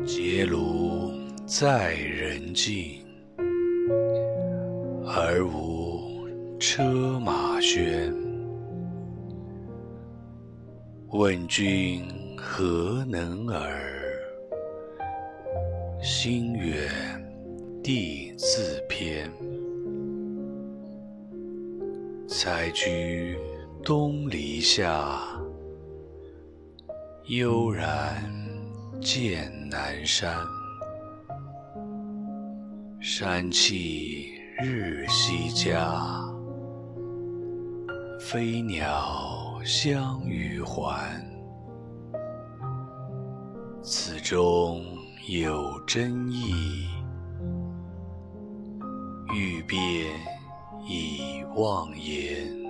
结庐在人境，而无车马喧。问君何能尔？心远地自偏。采菊东篱下，悠然见南山。山气日夕佳，飞鸟相与还。此中有真意，欲辨已忘言。